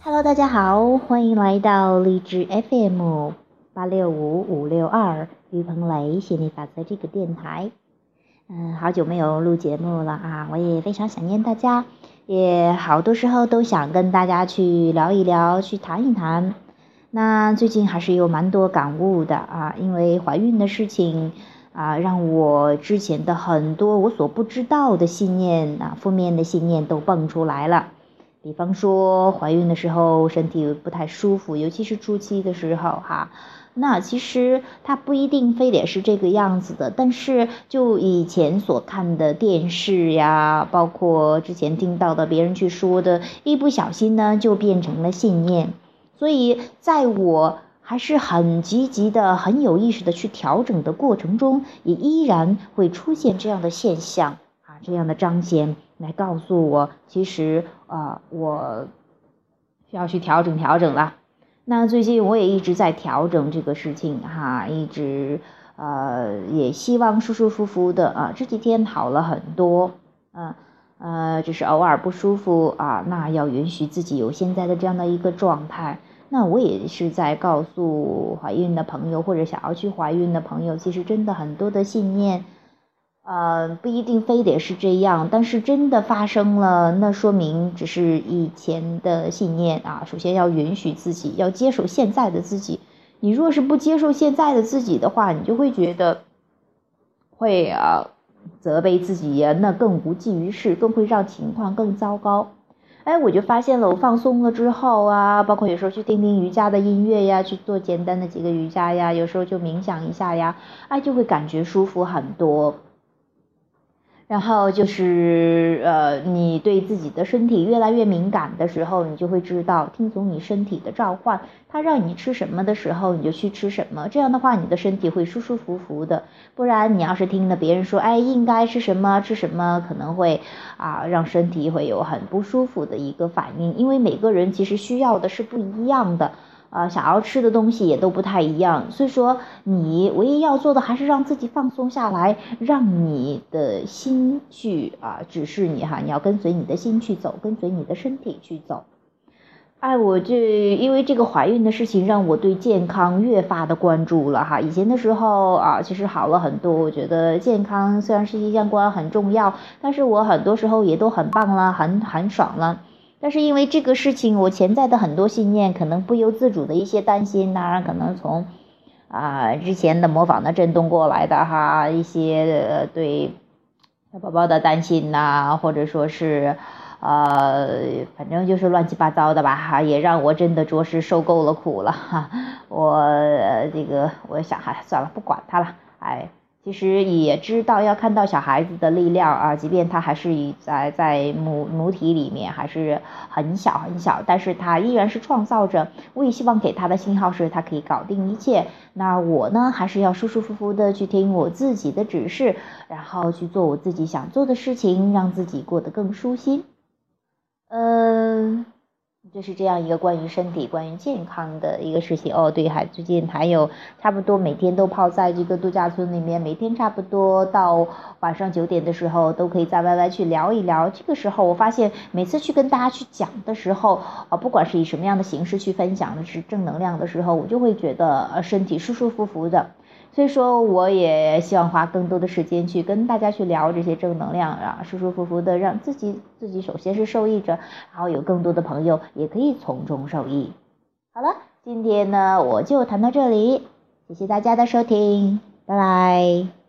Hello，大家好，欢迎来到荔枝 FM 八六五五六二于鹏雷心理法则这个电台。嗯，好久没有录节目了啊，我也非常想念大家，也好多时候都想跟大家去聊一聊，去谈一谈。那最近还是有蛮多感悟的啊，因为怀孕的事情啊，让我之前的很多我所不知道的信念啊，负面的信念都蹦出来了。比方说怀孕的时候身体不太舒服，尤其是初期的时候哈，那其实它不一定非得是这个样子的，但是就以前所看的电视呀，包括之前听到的别人去说的，一不小心呢就变成了信念，所以在我还是很积极的、很有意识的去调整的过程中，也依然会出现这样的现象啊，这样的彰显。来告诉我，其实啊，我需要去调整调整了。那最近我也一直在调整这个事情哈，一直呃也希望舒舒服服的啊。这几天好了很多，嗯呃，只是偶尔不舒服啊，那要允许自己有现在的这样的一个状态。那我也是在告诉怀孕的朋友或者想要去怀孕的朋友，其实真的很多的信念。呃，不一定非得是这样，但是真的发生了，那说明只是以前的信念啊。首先要允许自己，要接受现在的自己。你若是不接受现在的自己的话，你就会觉得会啊责备自己，那更无济于事，更会让情况更糟糕。哎，我就发现了，我放松了之后啊，包括有时候去听听瑜伽的音乐呀，去做简单的几个瑜伽呀，有时候就冥想一下呀，哎，就会感觉舒服很多。然后就是，呃，你对自己的身体越来越敏感的时候，你就会知道听从你身体的召唤，它让你吃什么的时候，你就去吃什么。这样的话，你的身体会舒舒服服的。不然，你要是听了别人说，哎，应该吃什么吃什么，可能会啊，让身体会有很不舒服的一个反应。因为每个人其实需要的是不一样的。啊，想要吃的东西也都不太一样，所以说你唯一要做的还是让自己放松下来，让你的心去啊指示你哈，你要跟随你的心去走，跟随你的身体去走。哎，我这因为这个怀孕的事情，让我对健康越发的关注了哈。以前的时候啊，其实好了很多，我觉得健康虽然是一相关很重要，但是我很多时候也都很棒了，很很爽了。但是因为这个事情，我潜在的很多信念，可能不由自主的一些担心呐，可能从啊之前的模仿的震动过来的哈，一些对小宝宝的担心呐，或者说是呃，反正就是乱七八糟的吧哈，也让我真的着实受够了苦了哈。我这个我想哈，算了，不管他了，哎。其实也知道要看到小孩子的力量啊，即便他还是以在在母母体里面还是很小很小，但是他依然是创造着。我也希望给他的信号是他可以搞定一切。那我呢，还是要舒舒服服的去听我自己的指示，然后去做我自己想做的事情，让自己过得更舒心。嗯。就是这样一个关于身体、关于健康的一个事情哦。对，还最近还有差不多每天都泡在这个度假村里面，每天差不多到晚上九点的时候都可以在 YY 去聊一聊。这个时候我发现每次去跟大家去讲的时候啊，不管是以什么样的形式去分享的是正能量的时候，我就会觉得呃身体舒舒服服的。所以说，我也希望花更多的时间去跟大家去聊这些正能量啊，舒舒服服的，让自己自己首先是受益者，然后有更多的朋友也可以从中受益。好了，今天呢我就谈到这里，谢谢大家的收听，拜拜。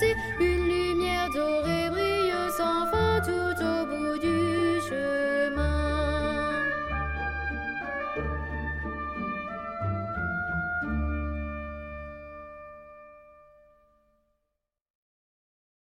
是。